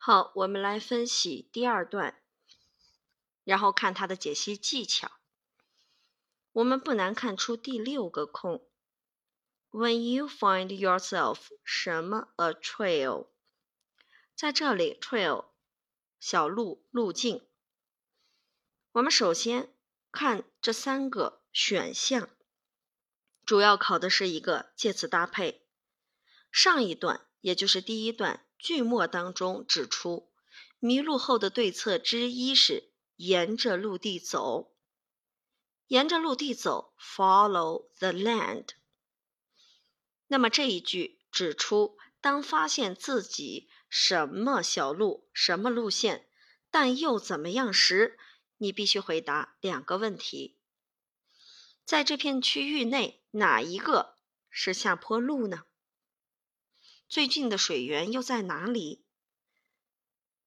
好，我们来分析第二段，然后看它的解析技巧。我们不难看出第六个空。When you find yourself 什么 a trail，在这里 trail 小路路径。我们首先看这三个选项，主要考的是一个介词搭配。上一段，也就是第一段句末当中指出，迷路后的对策之一是沿着陆地走。沿着陆地走，follow the land。那么这一句指出，当发现自己什么小路、什么路线，但又怎么样时，你必须回答两个问题：在这片区域内，哪一个是下坡路呢？最近的水源又在哪里？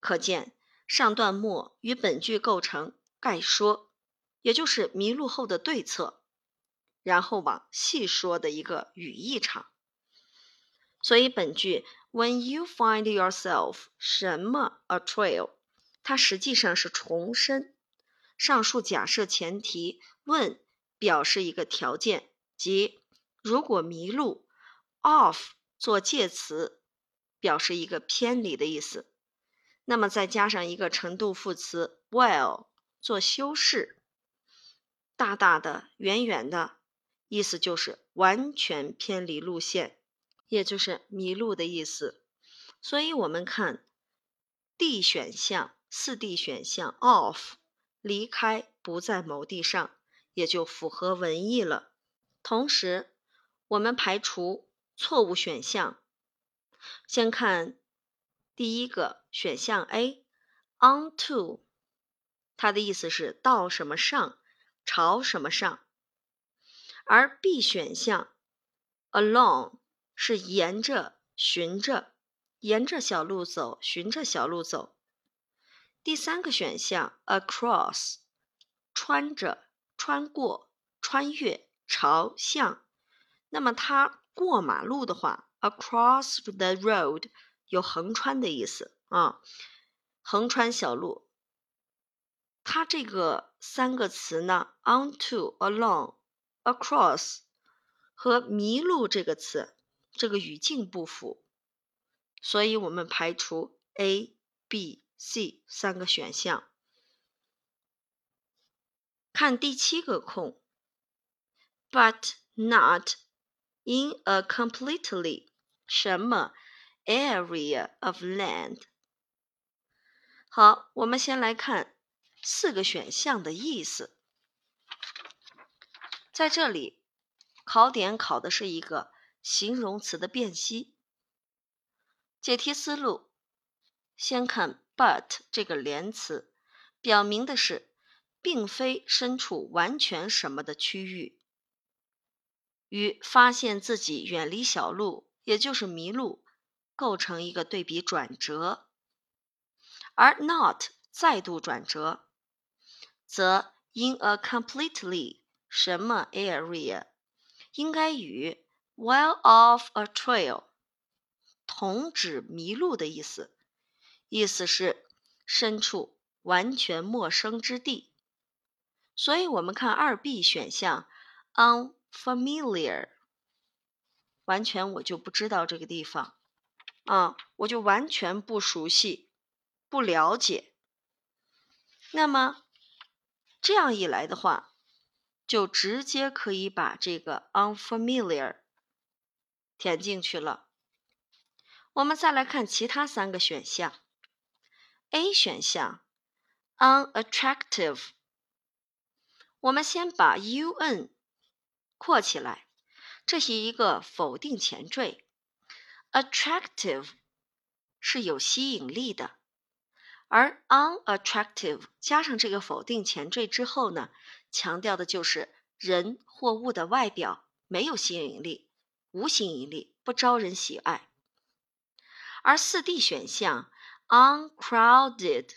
可见上段末与本句构成概说，也就是迷路后的对策。然后往细说的一个语义场，所以本句 When you find yourself 什么 a trail，它实际上是重申上述假设前提。问表示一个条件，即如果迷路，off 做介词，表示一个偏离的意思。那么再加上一个程度副词 well 做修饰，大大的、远远的。意思就是完全偏离路线，也就是迷路的意思。所以，我们看 D 选项，四 D 选项 off 离开，不在某地上，也就符合文意了。同时，我们排除错误选项，先看第一个选项 A onto，它的意思是到什么上，朝什么上。而 B 选项 along 是沿着、循着、沿着小路走、循着小路走。第三个选项 across 穿着、穿过、穿越、朝向。那么它过马路的话，across the road 有横穿的意思啊，横穿小路。它这个三个词呢，onto、along。across 和迷路这个词，这个语境不符，所以我们排除 A、B、C 三个选项。看第七个空，but not in a completely 什么 area of land。好，我们先来看四个选项的意思。在这里，考点考的是一个形容词的辨析。解题思路：先看 but 这个连词，表明的是并非身处完全什么的区域，与发现自己远离小路，也就是迷路，构成一个对比转折。而 not 再度转折，则 in a completely 什么 area 应该与 while off a trail 同指迷路的意思，意思是身处完全陌生之地。所以，我们看二 B 选项 on familiar，完全我就不知道这个地方啊，我就完全不熟悉、不了解。那么这样一来的话，就直接可以把这个 unfamiliar 填进去了。我们再来看其他三个选项。A 选项 unattractive，我们先把 un 括起来，这是一个否定前缀，attractive 是有吸引力的，而 unattractive 加上这个否定前缀之后呢？强调的就是人或物的外表没有吸引力，无吸引力，不招人喜爱。而四 D 选项 uncrowded，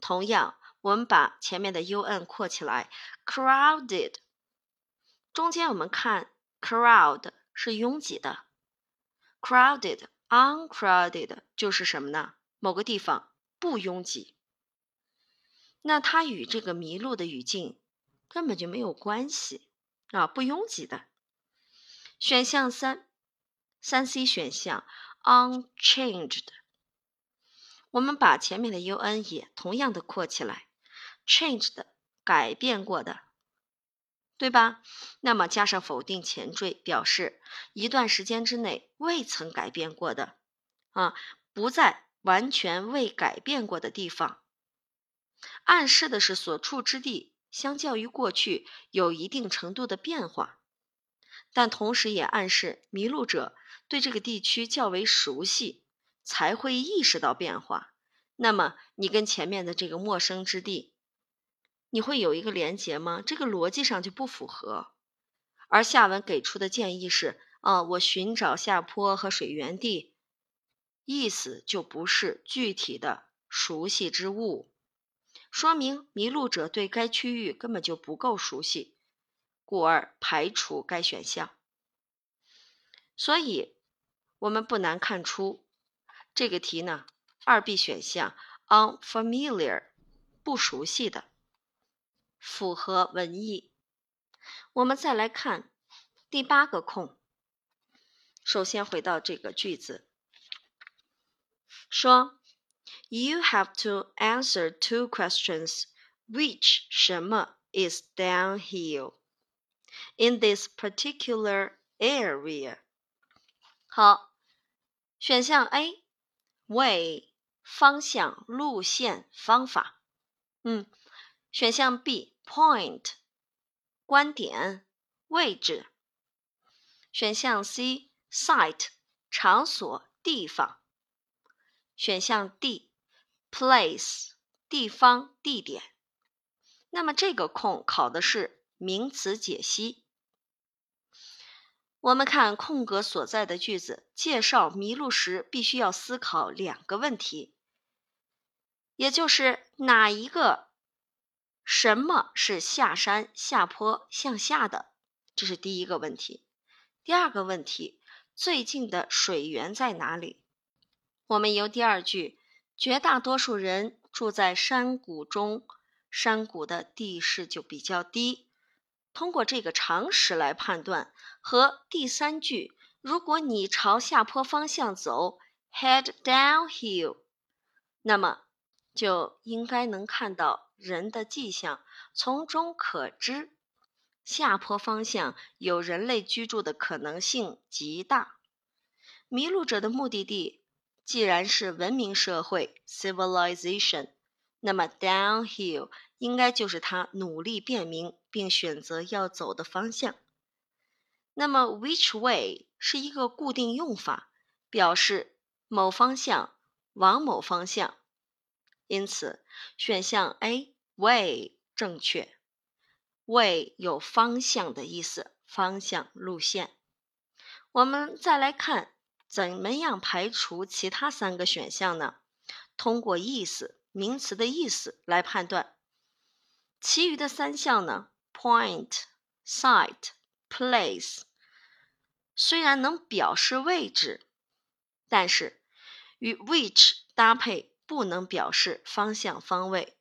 同样，我们把前面的 un 括起来，crowded，中间我们看 crowd 是拥挤的，crowded uncrowded 就是什么呢？某个地方不拥挤，那它与这个迷路的语境根本就没有关系啊，不拥挤的。选项三，三 C 选项 unchanged，我们把前面的 un 也同样的括起来，changed 改变过的，对吧？那么加上否定前缀，表示一段时间之内未曾改变过的啊，不在完全未改变过的地方，暗示的是所处之地相较于过去有一定程度的变化。但同时也暗示迷路者对这个地区较为熟悉，才会意识到变化。那么你跟前面的这个陌生之地，你会有一个连结吗？这个逻辑上就不符合。而下文给出的建议是：啊，我寻找下坡和水源地，意思就不是具体的熟悉之物，说明迷路者对该区域根本就不够熟悉。故而排除该选项，所以我们不难看出，这个题呢，二 B 选项 unfamiliar 不熟悉的，符合文意。我们再来看第八个空，首先回到这个句子，说 You have to answer two questions. Which 什么 is downhill? in this particular area。好，选项 A way 方向、路线、方法。嗯， 选项 B point 观点、位置。选项 C site 场所、地方。选项 D place 地方、地点。那么这个空考的是。名词解析，我们看空格所在的句子，介绍迷路时必须要思考两个问题，也就是哪一个什么是下山、下坡、向下的，这是第一个问题。第二个问题，最近的水源在哪里？我们由第二句，绝大多数人住在山谷中，山谷的地势就比较低。通过这个常识来判断，和第三句“如果你朝下坡方向走，head downhill”，那么就应该能看到人的迹象，从中可知下坡方向有人类居住的可能性极大。迷路者的目的地既然是文明社会 （civilization），那么 downhill。应该就是他努力辨明并选择要走的方向。那么，which way 是一个固定用法，表示某方向往某方向。因此，选项 A way 正确。way 有方向的意思，方向、路线。我们再来看，怎么样排除其他三个选项呢？通过意思，名词的意思来判断。其余的三项呢？Point、site、place，虽然能表示位置，但是与 which 搭配不能表示方向方位，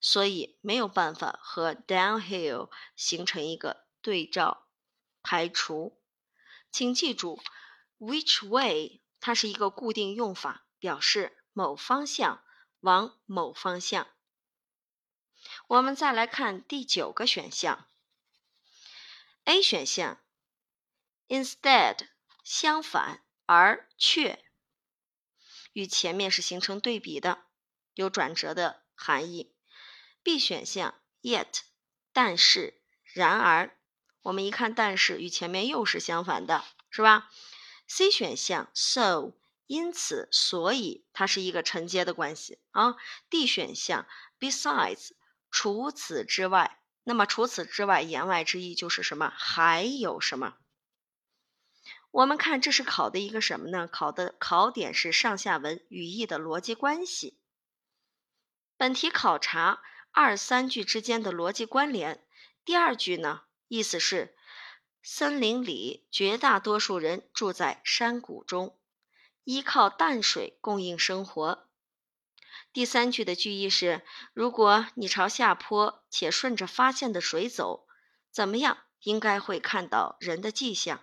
所以没有办法和 downhill 形成一个对照，排除。请记住，which way 它是一个固定用法，表示某方向往某方向。我们再来看第九个选项，A 选项，instead 相反而却，与前面是形成对比的，有转折的含义。B 选项，yet 但是然而，我们一看但是与前面又是相反的，是吧？C 选项，so 因此所以它是一个承接的关系啊。D 选项，besides。除此之外，那么除此之外，言外之意就是什么？还有什么？我们看这是考的一个什么呢？考的考点是上下文语义的逻辑关系。本题考察二三句之间的逻辑关联。第二句呢，意思是森林里绝大多数人住在山谷中。依靠淡水供应生活。第三句的句意是：如果你朝下坡且顺着发现的水走，怎么样？应该会看到人的迹象。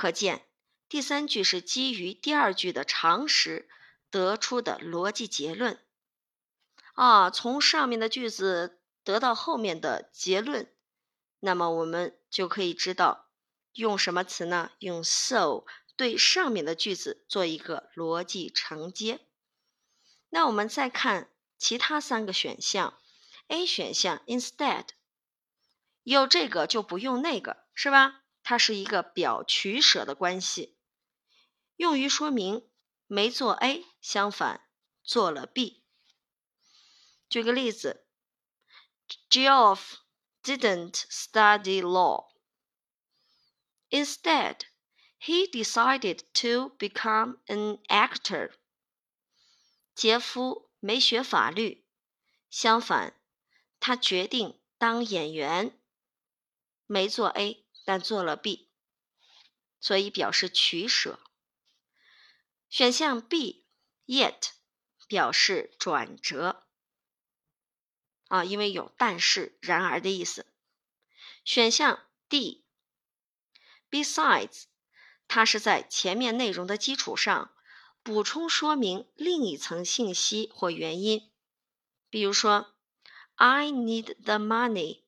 可见，第三句是基于第二句的常识得出的逻辑结论。啊，从上面的句子得到后面的结论，那么我们就可以知道用什么词呢？用 so 对上面的句子做一个逻辑承接。那我们再看其他三个选项，A 选项 instead 有这个就不用那个，是吧？它是一个表取舍的关系，用于说明没做 A，相反做了 B。举个例子，Geoff didn't study law. Instead, he decided to become an actor. 杰夫没学法律，相反，他决定当演员。没做 A，但做了 B，所以表示取舍。选项 B，yet 表示转折，啊，因为有但是、然而的意思。选项 D，besides，它是在前面内容的基础上。补充说明另一层信息或原因，比如说，I need the money,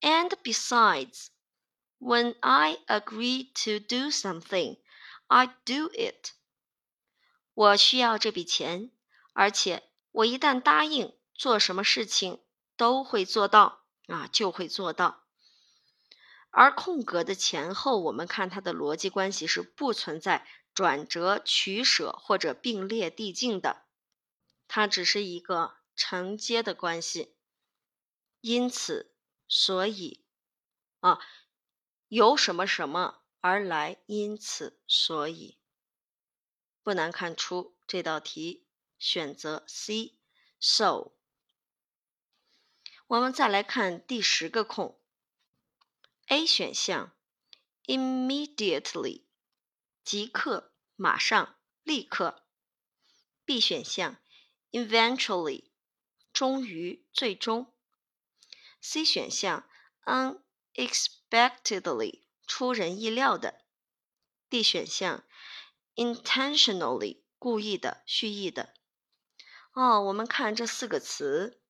and besides, when I agree to do something, I do it。我需要这笔钱，而且我一旦答应做什么事情，都会做到啊，就会做到。而空格的前后，我们看它的逻辑关系是不存在。转折、取舍或者并列递进的，它只是一个承接的关系。因此，所以啊，由什么什么而来，因此，所以，不难看出这道题选择 C。So，我们再来看第十个空，A 选项，immediately。即刻、马上、立刻。B 选项，eventually，终于、最终。C 选项 unexpectedly，unexpectedly，出人意料的。D 选项，intentionally，故意的、蓄意的。哦，我们看这四个词。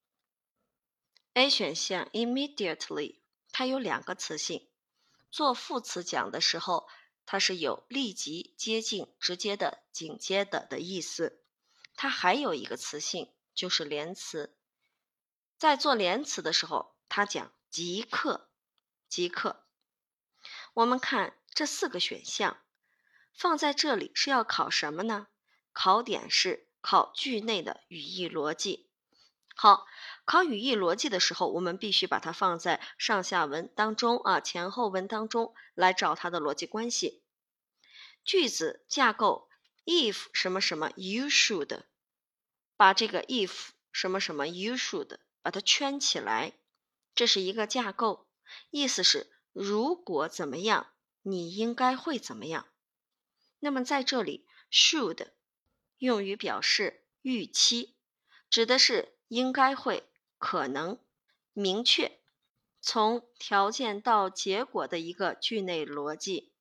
A 选项，immediately，它有两个词性，做副词讲的时候。它是有立即、接近、直接的、紧接的的意思。它还有一个词性，就是连词。在做连词的时候，它讲即刻、即刻。我们看这四个选项放在这里是要考什么呢？考点是考句内的语义逻辑。好，考语义逻辑的时候，我们必须把它放在上下文当中啊，前后文当中来找它的逻辑关系。句子架构：if 什么什么，you should，把这个 if 什么什么，you should 把它圈起来，这是一个架构，意思是如果怎么样，你应该会怎么样。那么在这里，should 用于表示预期，指的是。应该会，可能，明确，从条件到结果的一个句内逻辑。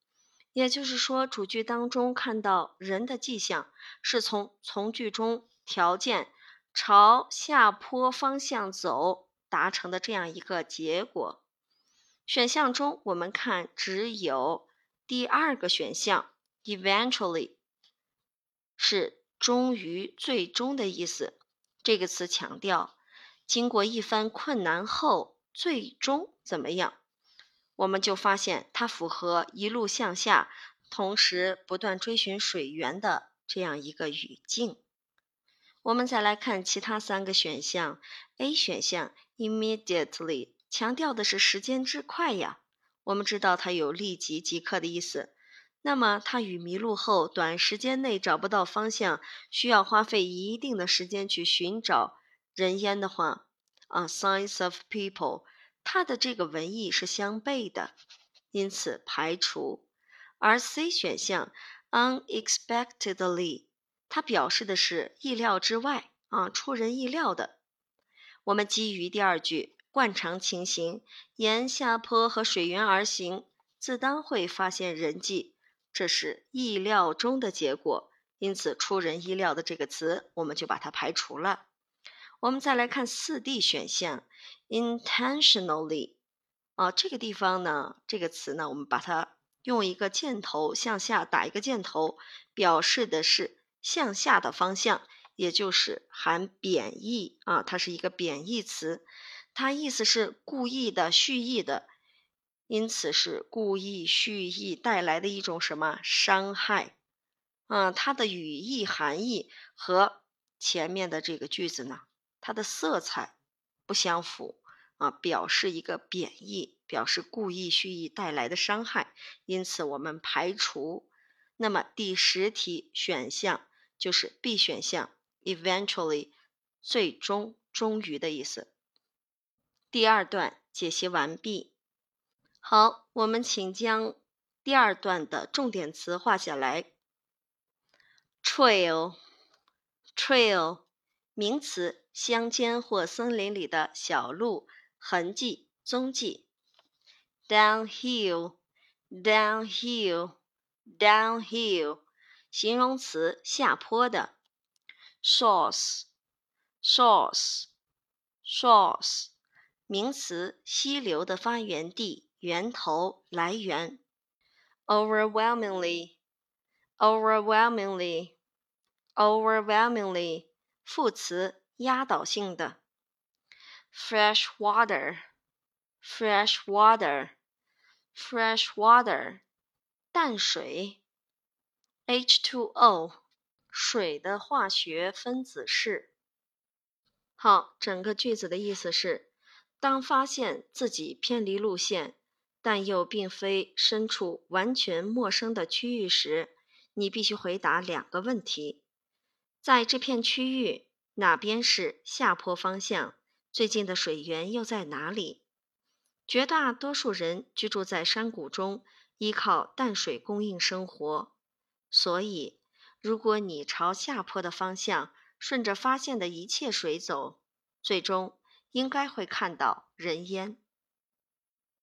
也就是说，主句当中看到人的迹象，是从从句中条件朝下坡方向走达成的这样一个结果。选项中，我们看只有第二个选项，eventually，是终于、最终的意思。这个词强调，经过一番困难后，最终怎么样？我们就发现它符合一路向下，同时不断追寻水源的这样一个语境。我们再来看其他三个选项，A 选项 immediately 强调的是时间之快呀。我们知道它有立即、即刻的意思。那么，它与迷路后短时间内找不到方向，需要花费一定的时间去寻找人烟的话，啊，signs of people，它的这个文意是相悖的，因此排除。而 C 选项 unexpectedly，它表示的是意料之外啊，出人意料的。我们基于第二句惯常情形，沿下坡和水源而行，自当会发现人迹，这是意料中的结果。因此，出人意料的这个词，我们就把它排除了。我们再来看四 D 选项，intentionally，啊，这个地方呢，这个词呢，我们把它用一个箭头向下打一个箭头，表示的是向下的方向，也就是含贬义啊，它是一个贬义词，它意思是故意的、蓄意的，因此是故意、蓄意带来的一种什么伤害。啊，它的语义含义和前面的这个句子呢，它的色彩不相符啊，表示一个贬义，表示故意蓄意带来的伤害，因此我们排除。那么第十题选项就是 B 选项，eventually，最终、终于的意思。第二段解析完毕。好，我们请将第二段的重点词画下来。Trail，trail，名词，乡间或森林里的小路、痕迹、踪迹。Downhill，downhill，downhill，形容词，下坡的。Source，source，source，名词，溪流的发源地、源头、来源。Overwhelmingly，overwhelmingly。overwhelmingly 副词压倒性的，fresh water，fresh water，fresh water 淡水，H2O 水的化学分子式。好，整个句子的意思是：当发现自己偏离路线，但又并非身处完全陌生的区域时，你必须回答两个问题。在这片区域，哪边是下坡方向？最近的水源又在哪里？绝大多数人居住在山谷中，依靠淡水供应生活。所以，如果你朝下坡的方向顺着发现的一切水走，最终应该会看到人烟。